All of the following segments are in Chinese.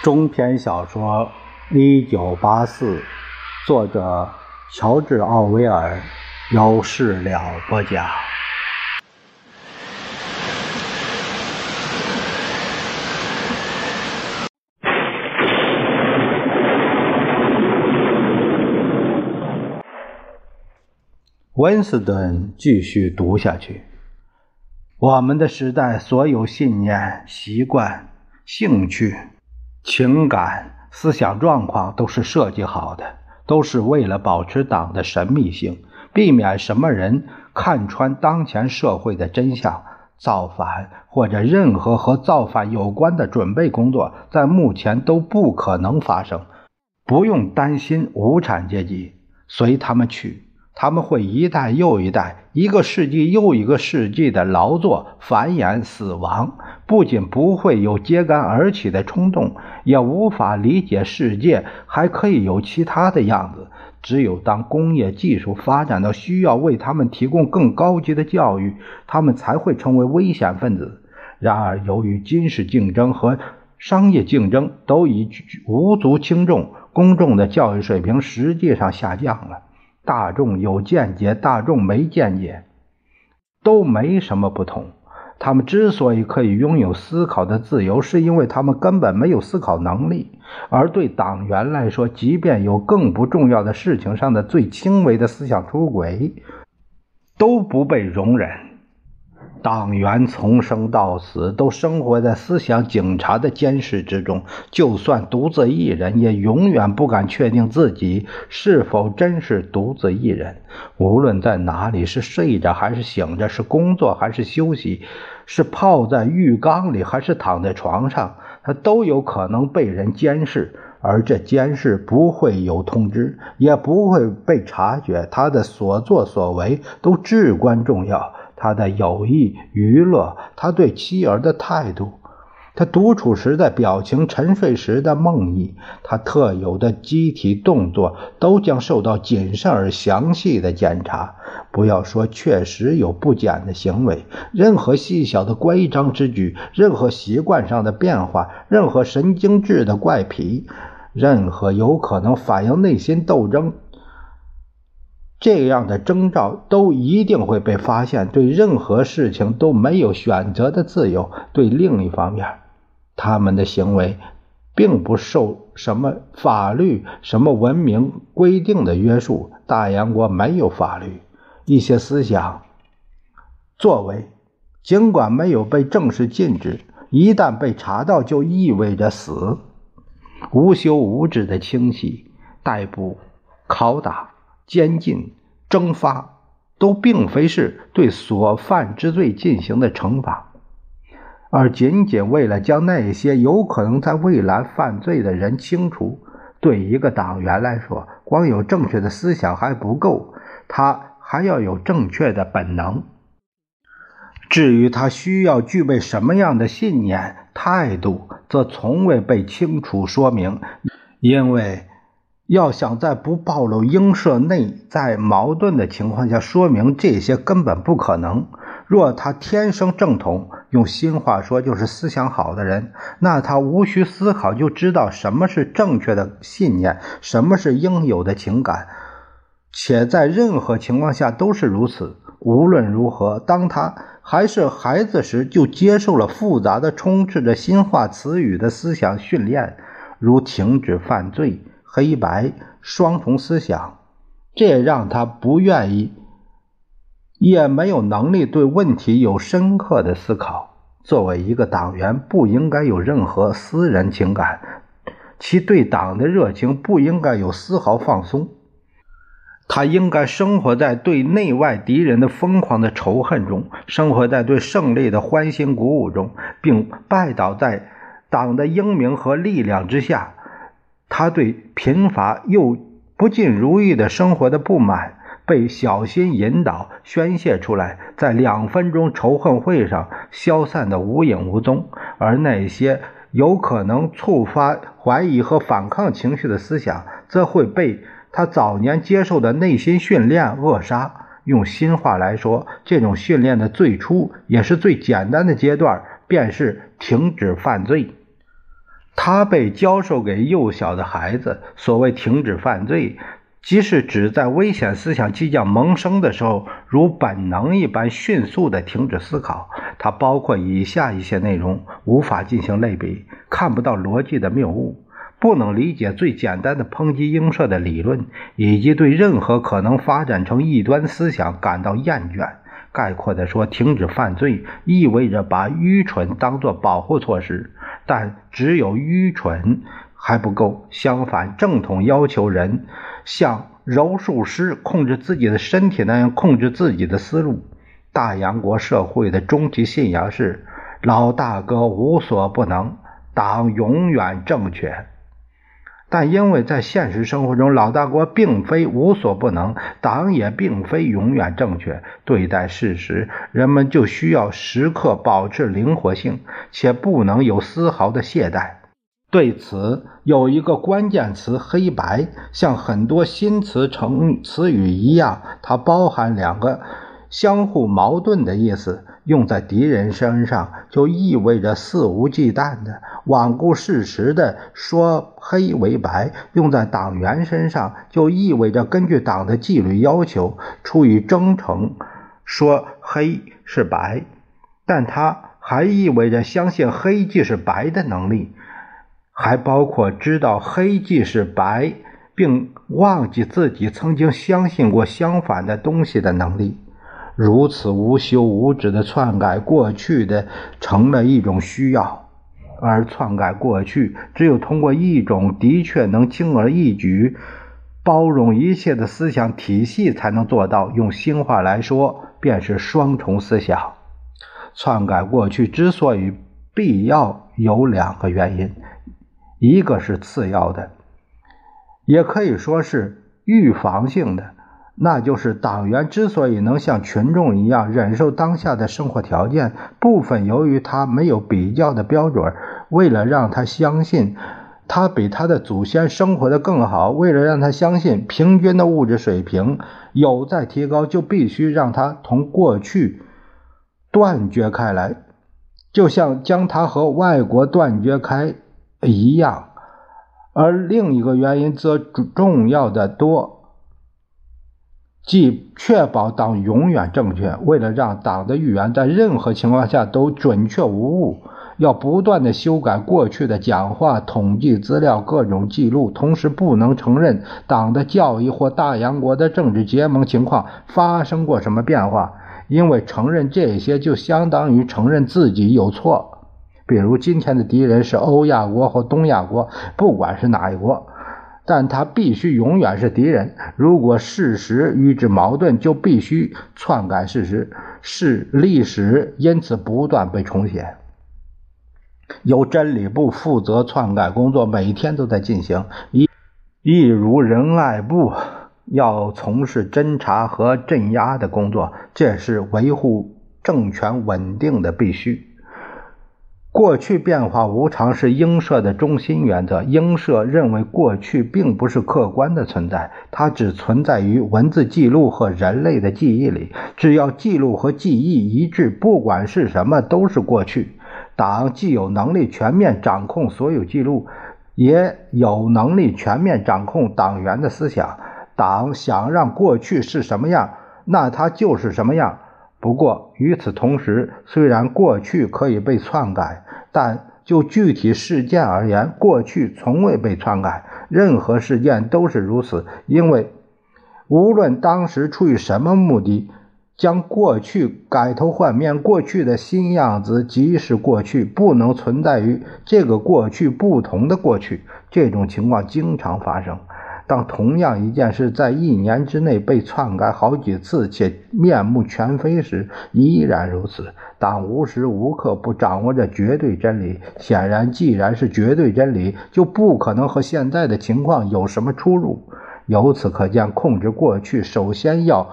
中篇小说《一九八四》，作者乔治·奥威尔，有事了不讲。温斯顿继续读下去。我们的时代，所有信念、习惯、兴趣、情感、思想状况都是设计好的，都是为了保持党的神秘性，避免什么人看穿当前社会的真相。造反或者任何和造反有关的准备工作，在目前都不可能发生。不用担心无产阶级，随他们去。他们会一代又一代、一个世纪又一个世纪的劳作、繁衍、死亡，不仅不会有揭竿而起的冲动，也无法理解世界还可以有其他的样子。只有当工业技术发展到需要为他们提供更高级的教育，他们才会成为危险分子。然而，由于军事竞争和商业竞争都已无足轻重，公众的教育水平实际上下降了。大众有见解，大众没见解，都没什么不同。他们之所以可以拥有思考的自由，是因为他们根本没有思考能力。而对党员来说，即便有更不重要的事情上的最轻微的思想出轨，都不被容忍。党员从生到死都生活在思想警察的监视之中，就算独自一人，也永远不敢确定自己是否真是独自一人。无论在哪里，是睡着还是醒着，是工作还是休息，是泡在浴缸里还是躺在床上，他都有可能被人监视，而这监视不会有通知，也不会被察觉。他的所作所为都至关重要。他的友谊、娱乐，他对妻儿的态度，他独处时的表情，沉睡时的梦呓，他特有的机体动作，都将受到谨慎而详细的检查。不要说确实有不检的行为，任何细小的规章之举，任何习惯上的变化，任何神经质的怪癖，任何有可能反映内心斗争。这样的征兆都一定会被发现。对任何事情都没有选择的自由。对另一方面，他们的行为并不受什么法律、什么文明规定的约束。大洋国没有法律。一些思想作为，尽管没有被正式禁止，一旦被查到，就意味着死。无休无止的清洗、逮捕、拷打。监禁、征发，都并非是对所犯之罪进行的惩罚，而仅仅为了将那些有可能在未来犯罪的人清除。对一个党员来说，光有正确的思想还不够，他还要有正确的本能。至于他需要具备什么样的信念、态度，则从未被清楚说明，因为。要想在不暴露英社内在矛盾的情况下说明这些，根本不可能。若他天生正统，用新话说就是思想好的人，那他无需思考就知道什么是正确的信念，什么是应有的情感，且在任何情况下都是如此。无论如何，当他还是孩子时，就接受了复杂的、充斥着新化词语的思想训练，如停止犯罪。黑白双重思想，这让他不愿意，也没有能力对问题有深刻的思考。作为一个党员，不应该有任何私人情感，其对党的热情不应该有丝毫放松。他应该生活在对内外敌人的疯狂的仇恨中，生活在对胜利的欢欣鼓舞中，并拜倒在党的英明和力量之下。他对贫乏又不尽如意的生活的不满，被小心引导宣泄出来，在两分钟仇恨会上消散的无影无踪；而那些有可能触发怀疑和反抗情绪的思想，则会被他早年接受的内心训练扼杀。用新话来说，这种训练的最初也是最简单的阶段，便是停止犯罪。它被教授给幼小的孩子。所谓停止犯罪，即是指在危险思想即将萌生的时候，如本能一般迅速地停止思考。它包括以下一些内容：无法进行类比，看不到逻辑的谬误。不能理解最简单的抨击映射的理论，以及对任何可能发展成异端思想感到厌倦。概括地说，停止犯罪意味着把愚蠢当作保护措施，但只有愚蠢还不够。相反，正统要求人像柔术师控制自己的身体那样控制自己的思路。大洋国社会的终极信仰是：老大哥无所不能，党永远正确。但因为在现实生活中，老大哥并非无所不能，党也并非永远正确。对待事实，人们就需要时刻保持灵活性，且不能有丝毫的懈怠。对此，有一个关键词“黑白”，像很多新词成词语一样，它包含两个相互矛盾的意思。用在敌人身上，就意味着肆无忌惮的罔顾事实的说黑为白；用在党员身上，就意味着根据党的纪律要求，出于忠诚说黑是白。但它还意味着相信黑即是白的能力，还包括知道黑即是白，并忘记自己曾经相信过相反的东西的能力。如此无休无止的篡改过去的，成了一种需要，而篡改过去，只有通过一种的确能轻而易举包容一切的思想体系才能做到。用新话来说，便是双重思想。篡改过去之所以必要，有两个原因，一个是次要的，也可以说是预防性的。那就是党员之所以能像群众一样忍受当下的生活条件，部分由于他没有比较的标准。为了让他相信他比他的祖先生活的更好，为了让他相信平均的物质水平有在提高，就必须让他同过去断绝开来，就像将他和外国断绝开一样。而另一个原因则重要的多。即确保党永远正确。为了让党的预言在任何情况下都准确无误，要不断的修改过去的讲话、统计资料、各种记录，同时不能承认党的教义或大洋国的政治结盟情况发生过什么变化，因为承认这些就相当于承认自己有错。比如今天的敌人是欧亚国或东亚国，不管是哪一国。但他必须永远是敌人。如果事实与之矛盾，就必须篡改事实，是历史因此不断被重写。由真理部负责篡改工作，每天都在进行。一，一如仁爱部要从事侦查和镇压的工作，这是维护政权稳定的必须。过去变化无常是英社的中心原则。英社认为过去并不是客观的存在，它只存在于文字记录和人类的记忆里。只要记录和记忆一致，不管是什么都是过去。党既有能力全面掌控所有记录，也有能力全面掌控党员的思想。党想让过去是什么样，那它就是什么样。不过与此同时，虽然过去可以被篡改。但就具体事件而言，过去从未被篡改，任何事件都是如此。因为无论当时出于什么目的，将过去改头换面，过去的新样子即是过去，不能存在于这个过去不同的过去。这种情况经常发生。当同样一件事在一年之内被篡改好几次且面目全非时，依然如此。党无时无刻不掌握着绝对真理。显然，既然是绝对真理，就不可能和现在的情况有什么出入。由此可见，控制过去首先要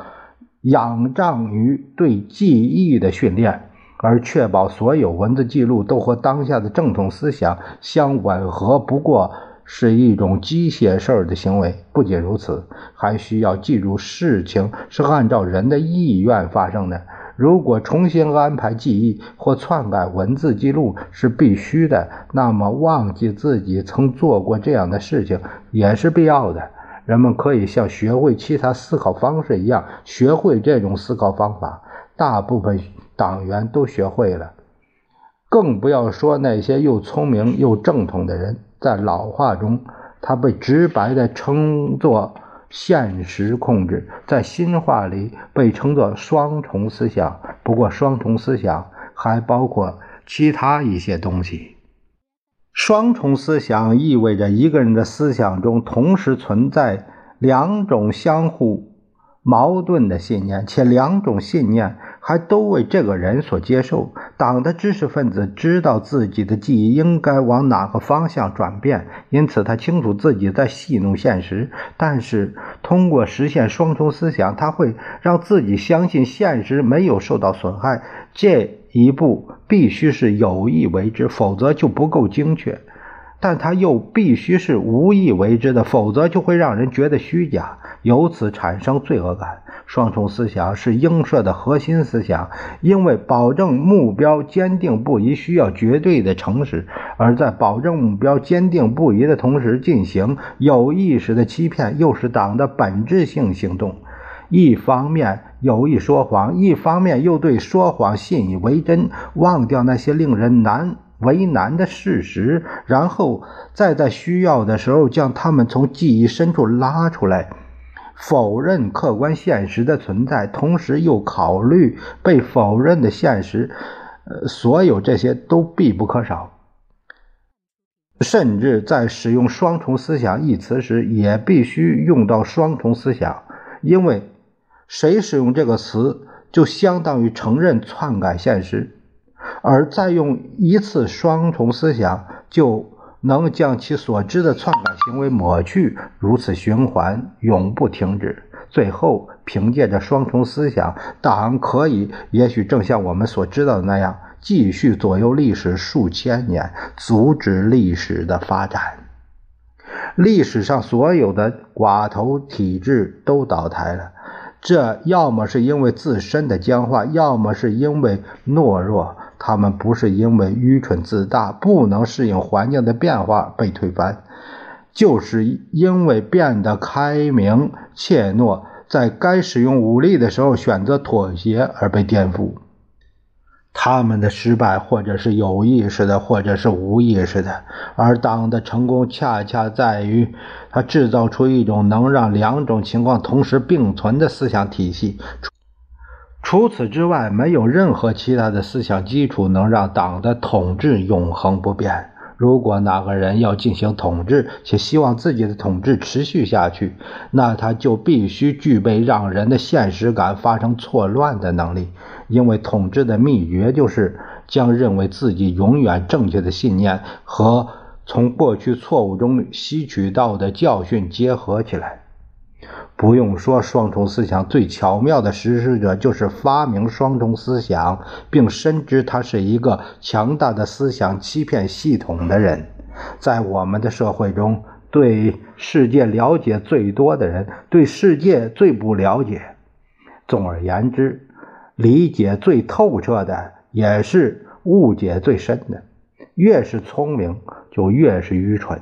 仰仗于对记忆的训练，而确保所有文字记录都和当下的正统思想相吻合。不过。是一种机械式的行为。不仅如此，还需要记住事情是按照人的意愿发生的。如果重新安排记忆或篡改文字记录是必须的，那么忘记自己曾做过这样的事情也是必要的。人们可以像学会其他思考方式一样学会这种思考方法。大部分党员都学会了，更不要说那些又聪明又正统的人。在老话中，他被直白地称作。现实控制在新话里被称作双重思想，不过双重思想还包括其他一些东西。双重思想意味着一个人的思想中同时存在两种相互矛盾的信念，且两种信念。还都为这个人所接受。党的知识分子知道自己的记忆应该往哪个方向转变，因此他清楚自己在戏弄现实。但是通过实现双重思想，他会让自己相信现实没有受到损害。这一步必须是有意为之，否则就不够精确。但他又必须是无意为之的，否则就会让人觉得虚假，由此产生罪恶感。双重思想是映射的核心思想，因为保证目标坚定不移需要绝对的诚实，而在保证目标坚定不移的同时进行有意识的欺骗，又是党的本质性行动。一方面有意说谎，一方面又对说谎信以为真，忘掉那些令人难为难的事实，然后再在需要的时候将他们从记忆深处拉出来。否认客观现实的存在，同时又考虑被否认的现实，呃，所有这些都必不可少。甚至在使用“双重思想”一词时，也必须用到“双重思想”，因为谁使用这个词，就相当于承认篡改现实；而再用一次“双重思想”，就。能将其所知的篡改行为抹去，如此循环永不停止。最后，凭借着双重思想，党可以，也许正像我们所知道的那样，继续左右历史数千年，阻止历史的发展。历史上所有的寡头体制都倒台了，这要么是因为自身的僵化，要么是因为懦弱。他们不是因为愚蠢自大、不能适应环境的变化被推翻，就是因为变得开明怯懦，在该使用武力的时候选择妥协而被颠覆。他们的失败，或者是有意识的，或者是无意识的，而党的成功恰恰在于他制造出一种能让两种情况同时并存的思想体系。除此之外，没有任何其他的思想基础能让党的统治永恒不变。如果哪个人要进行统治，且希望自己的统治持续下去，那他就必须具备让人的现实感发生错乱的能力。因为统治的秘诀就是将认为自己永远正确的信念和从过去错误中吸取到的教训结合起来。不用说，双重思想最巧妙的实施者就是发明双重思想，并深知它是一个强大的思想欺骗系统的人。在我们的社会中，对世界了解最多的人，对世界最不了解。总而言之，理解最透彻的，也是误解最深的。越是聪明，就越是愚蠢。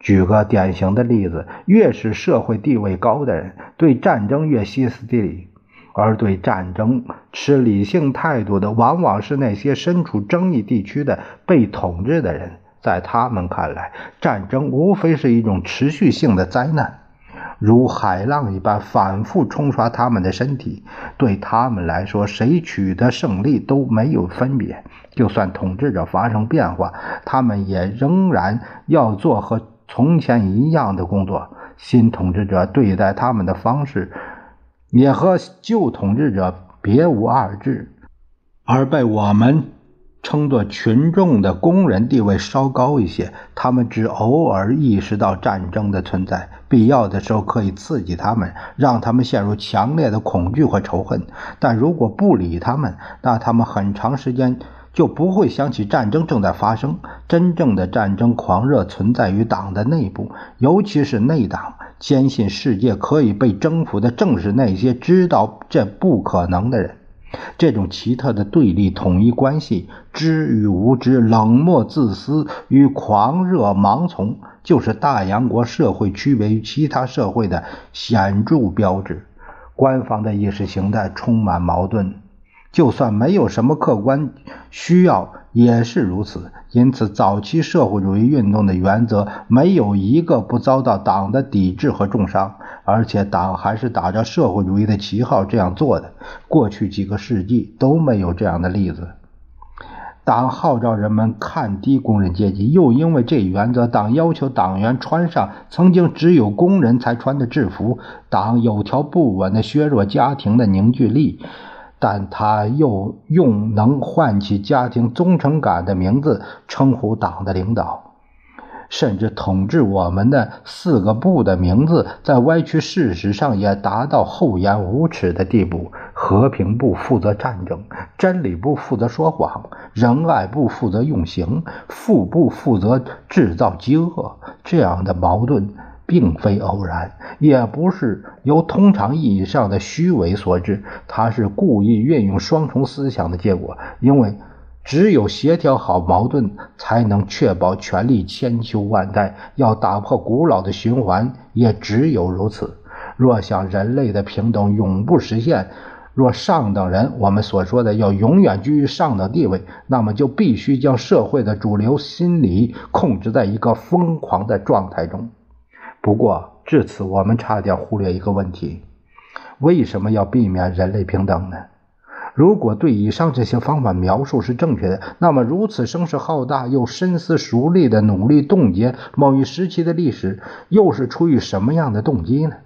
举个典型的例子，越是社会地位高的人，对战争越歇斯底里；而对战争持理性态度的，往往是那些身处争议地区的被统治的人。在他们看来，战争无非是一种持续性的灾难，如海浪一般反复冲刷他们的身体。对他们来说，谁取得胜利都没有分别。就算统治者发生变化，他们也仍然要做和。从前一样的工作，新统治者对待他们的方式也和旧统治者别无二致，而被我们称作群众的工人地位稍高一些。他们只偶尔意识到战争的存在，必要的时候可以刺激他们，让他们陷入强烈的恐惧和仇恨。但如果不理他们，那他们很长时间。就不会想起战争正在发生。真正的战争狂热存在于党的内部，尤其是内党。坚信世界可以被征服的，正是那些知道这不可能的人。这种奇特的对立统一关系，知与无知、冷漠自私与狂热盲从，就是大洋国社会区别于其他社会的显著标志。官方的意识形态充满矛盾，就算没有什么客观需要，也是如此。因此，早期社会主义运动的原则没有一个不遭到党的抵制和重伤，而且党还是打着社会主义的旗号这样做的。过去几个世纪都没有这样的例子。党号召人们看低工人阶级，又因为这一原则，党要求党员穿上曾经只有工人才穿的制服。党有条不紊地削弱家庭的凝聚力，但他又用能唤起家庭忠诚感的名字称呼党的领导。甚至统治我们的四个部的名字，在歪曲事实上也达到厚颜无耻的地步。和平部负责战争，真理部负责说谎，仁爱部负责用刑，副部负责制造饥饿。这样的矛盾并非偶然，也不是由通常意义上的虚伪所致，它是故意运用双重思想的结果，因为。只有协调好矛盾，才能确保权力千秋万代。要打破古老的循环，也只有如此。若想人类的平等永不实现，若上等人我们所说的要永远居于上等地位，那么就必须将社会的主流心理控制在一个疯狂的状态中。不过至此，我们差点忽略一个问题：为什么要避免人类平等呢？如果对以上这些方法描述是正确的，那么如此声势浩大又深思熟虑的努力冻结某一时期的历史，又是出于什么样的动机呢？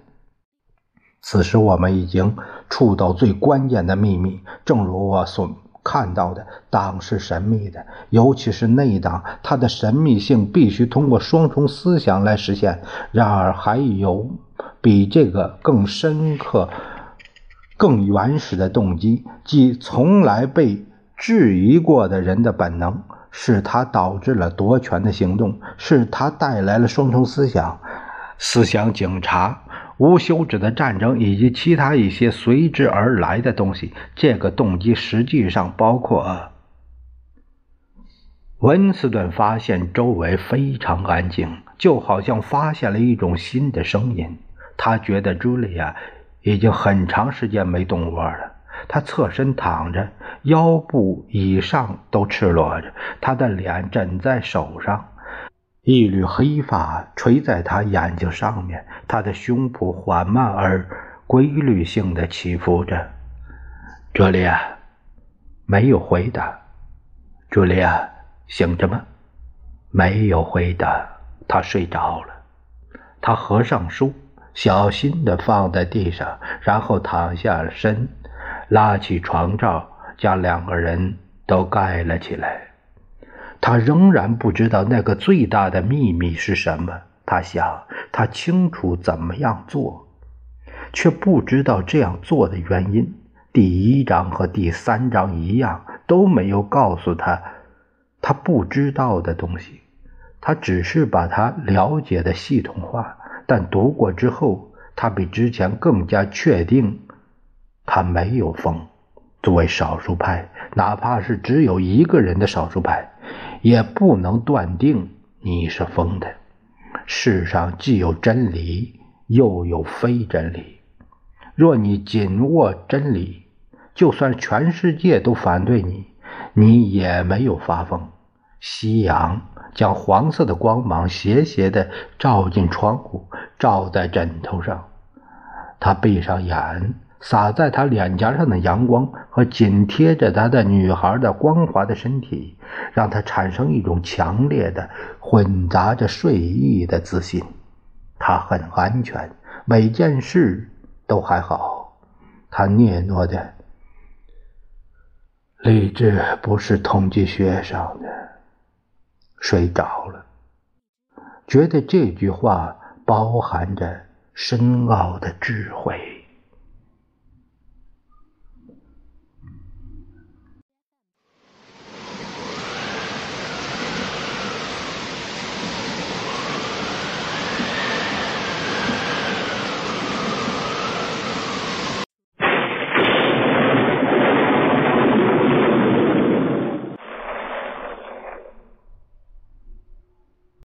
此时我们已经触到最关键的秘密。正如我所看到的，党是神秘的，尤其是内党，它的神秘性必须通过双重思想来实现。然而，还有比这个更深刻。更原始的动机，即从来被质疑过的人的本能，是他导致了夺权的行动，是他带来了双重思想、思想警察、无休止的战争以及其他一些随之而来的东西。这个动机实际上包括：温斯顿发现周围非常安静，就好像发现了一种新的声音。他觉得茱莉亚。已经很长时间没动窝了。他侧身躺着，腰部以上都赤裸着，他的脸枕在手上，一缕黑发垂在他眼睛上面，他的胸脯缓慢而规律性的起伏着。茱莉亚没有回答。茱莉亚醒着吗？没有回答。他睡着了。他合上书。小心地放在地上，然后躺下身，拉起床罩，将两个人都盖了起来。他仍然不知道那个最大的秘密是什么。他想，他清楚怎么样做，却不知道这样做的原因。第一章和第三章一样，都没有告诉他他不知道的东西。他只是把他了解的系统化。但读过之后，他比之前更加确定，他没有疯。作为少数派，哪怕是只有一个人的少数派，也不能断定你是疯的。世上既有真理，又有非真理。若你紧握真理，就算全世界都反对你，你也没有发疯。夕阳。将黄色的光芒斜斜地照进窗户，照在枕头上。他闭上眼，洒在他脸颊上的阳光和紧贴着他的女孩的光滑的身体，让他产生一种强烈的、混杂着睡意的自信。他很安全，每件事都还好。他嗫嚅的：“理智不是统计学上的。”睡着了，觉得这句话包含着深奥的智慧。